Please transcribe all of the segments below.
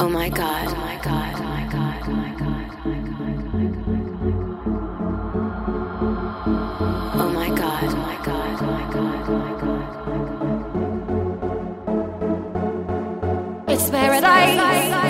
Oh my god, oh my god, oh oh oh. Oh oh oh oh oh my. It's paradise.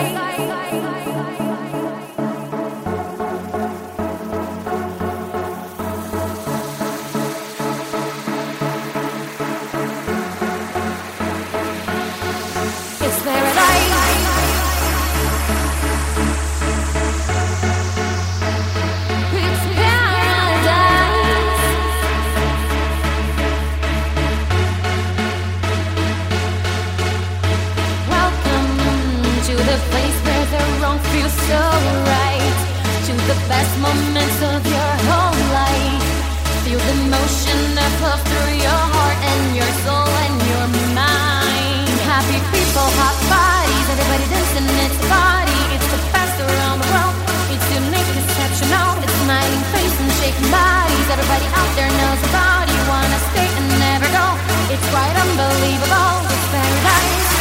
Feels so right. To the best moments of your whole life. Feel the motion that flows through your heart and your soul and your mind. Happy people, hot bodies, everybody dancing, it's a party. It's the best around the world. It's unique, exceptional. It's smiling face and shaking bodies. Everybody out there knows about you. Wanna stay and never go. It's quite unbelievable. It's paradise.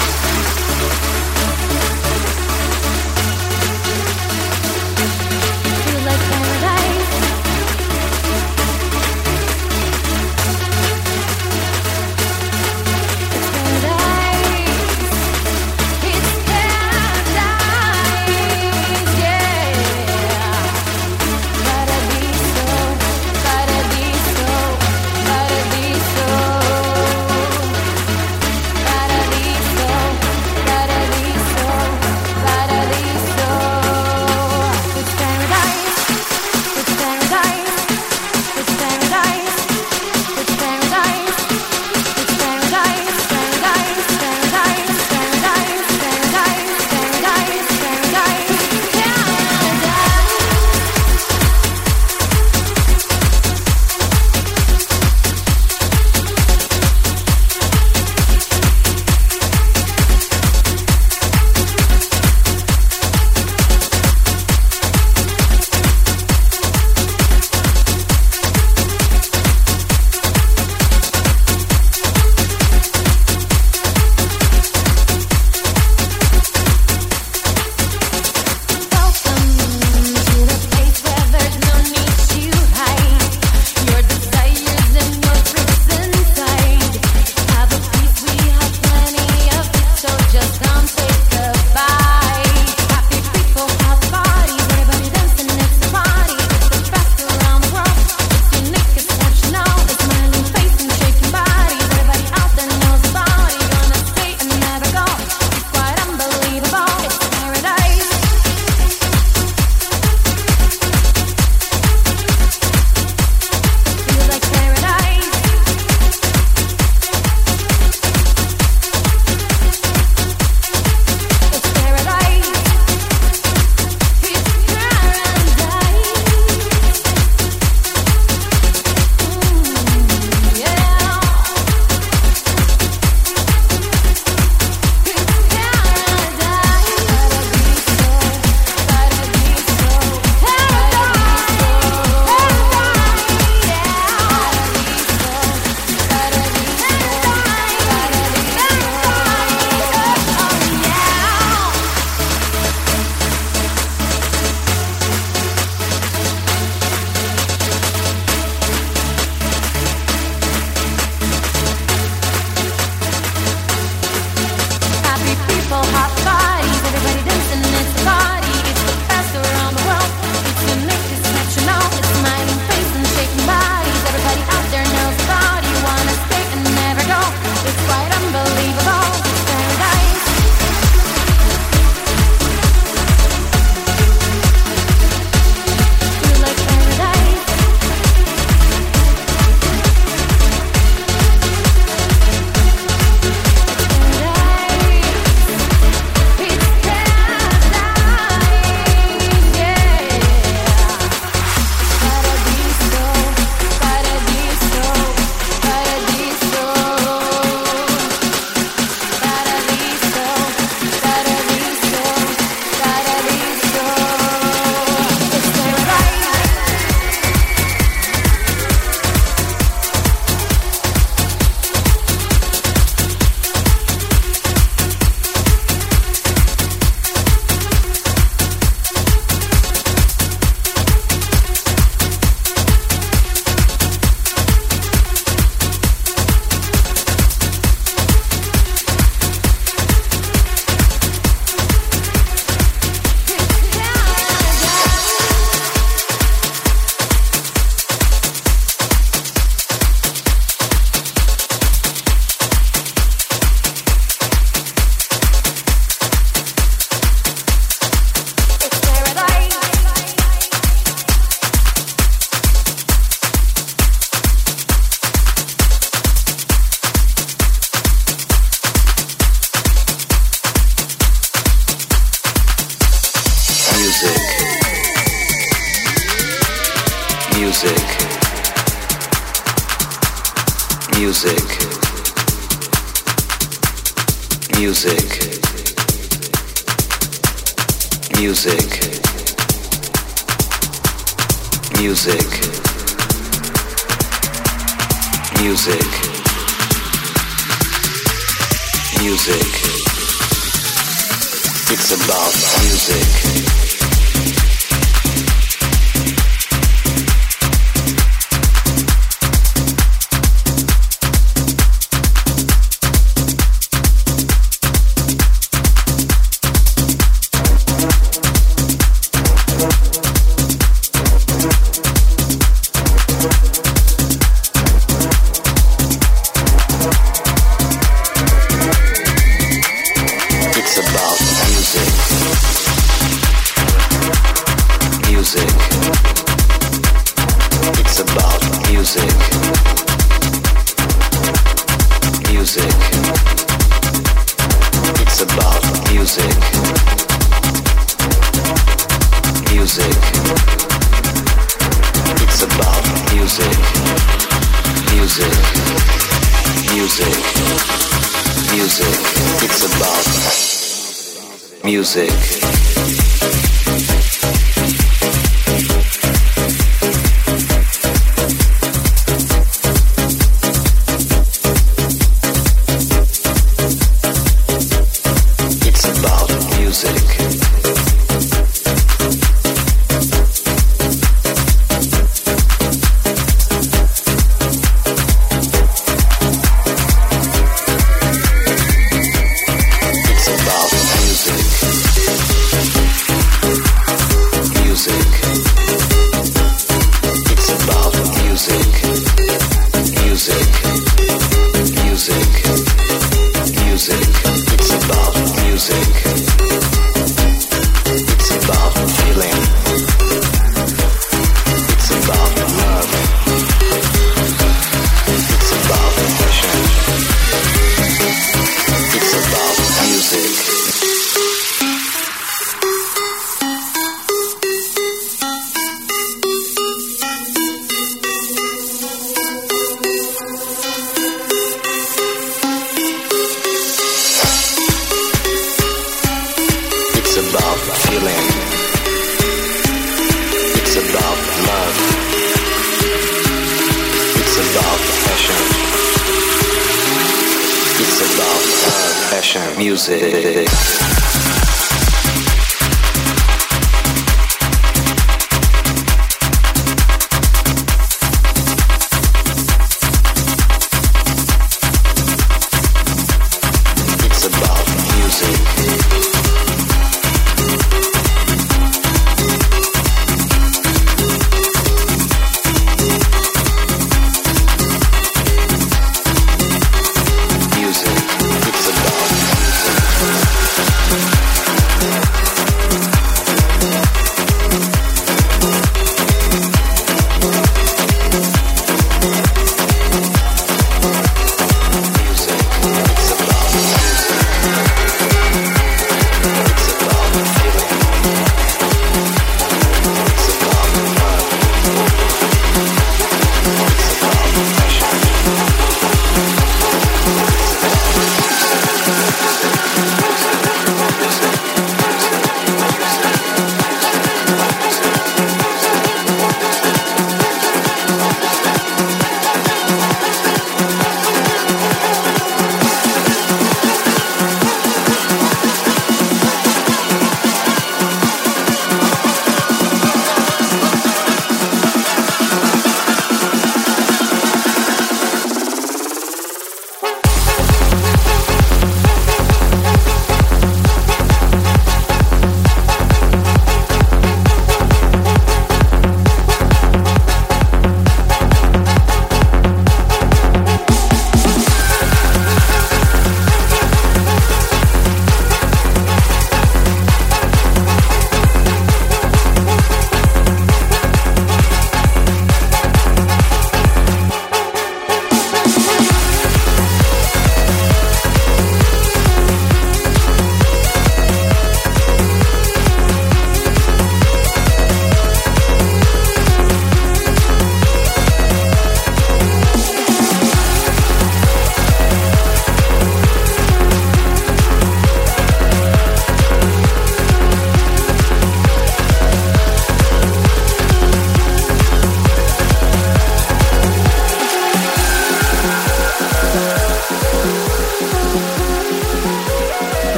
Thank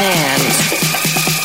hands.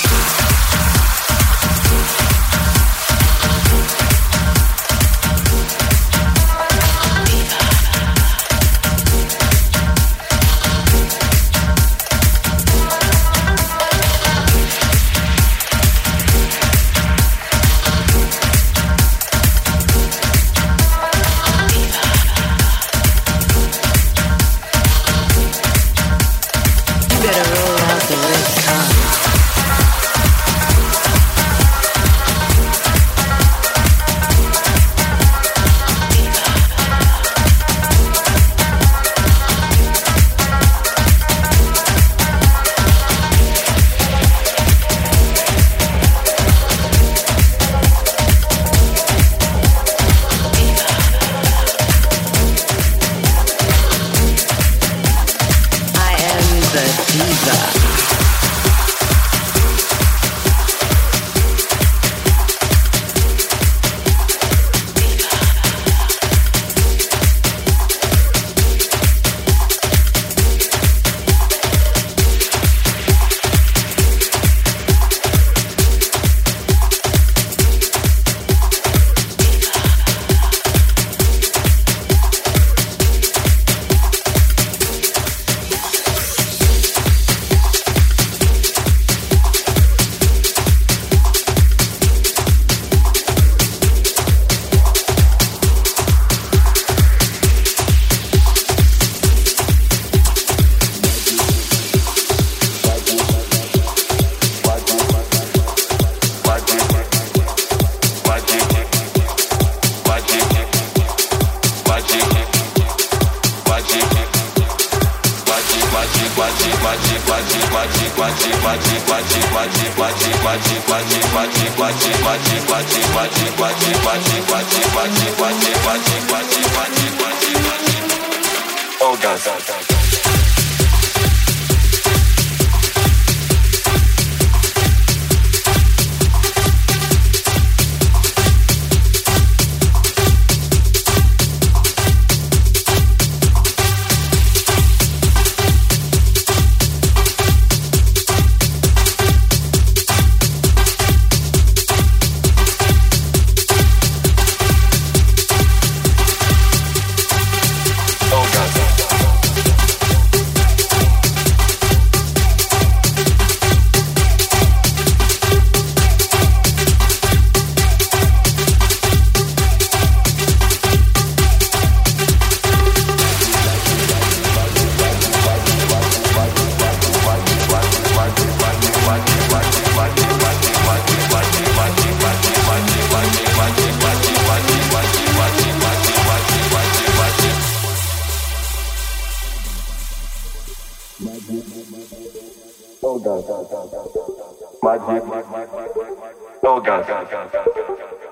Orgasm,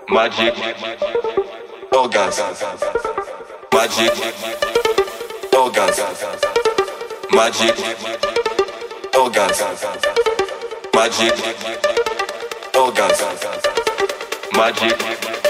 magic, orgasm, magic, orgasm, magic, orgasm, magic, orgasm, magic,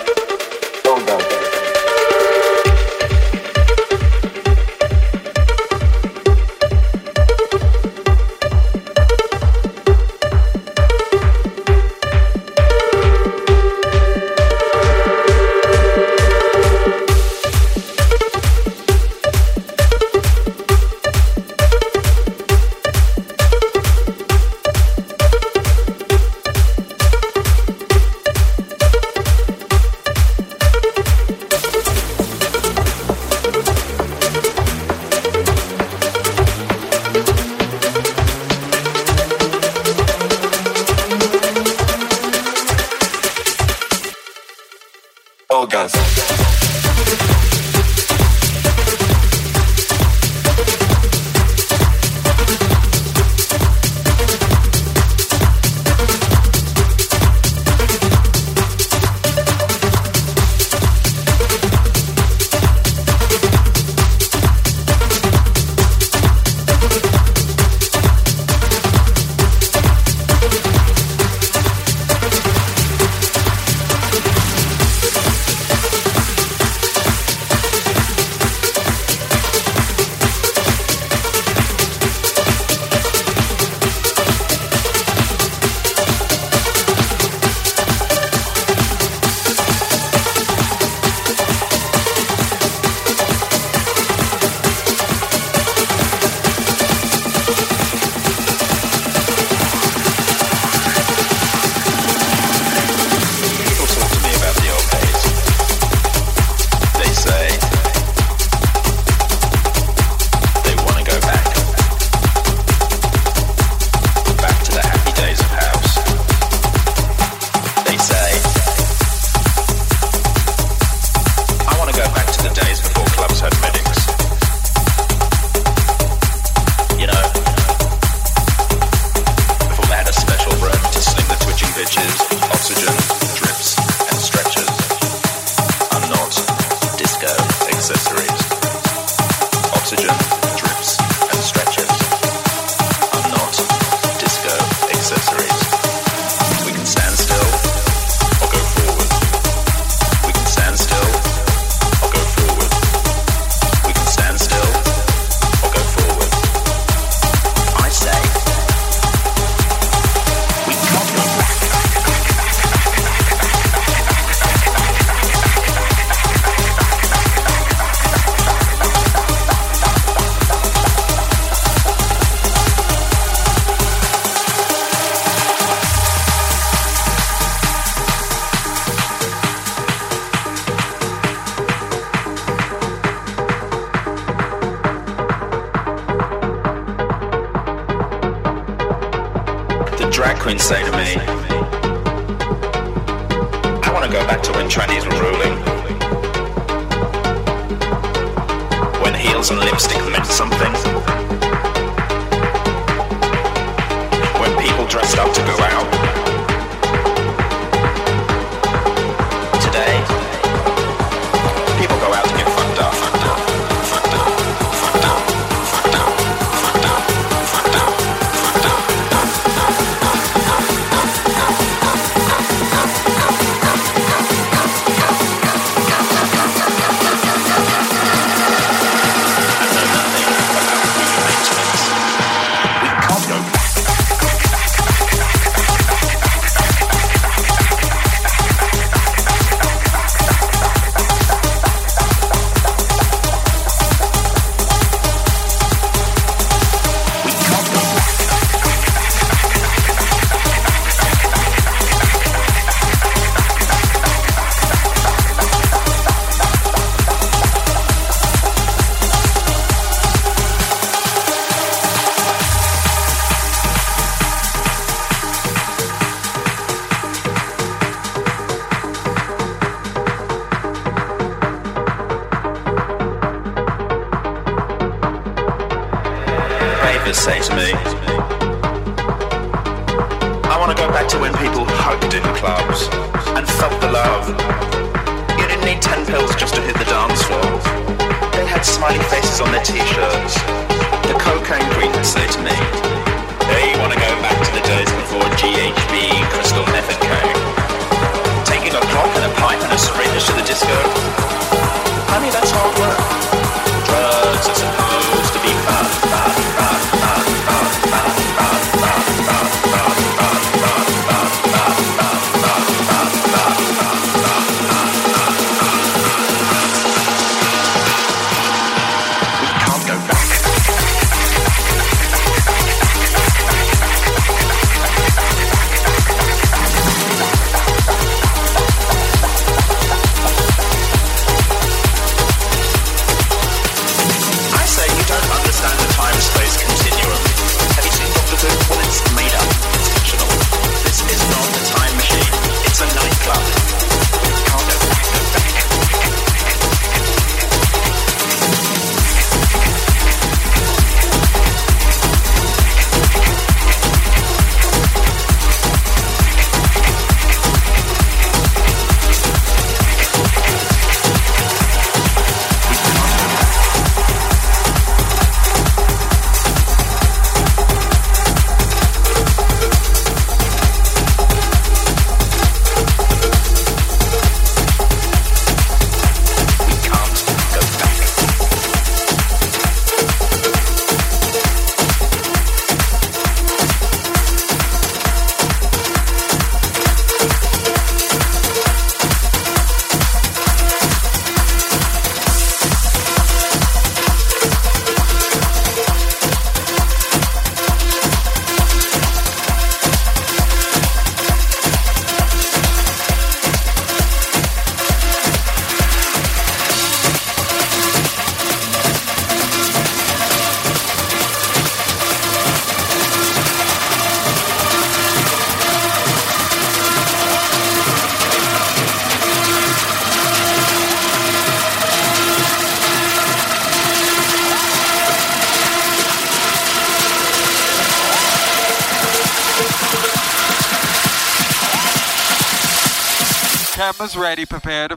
ready prepared.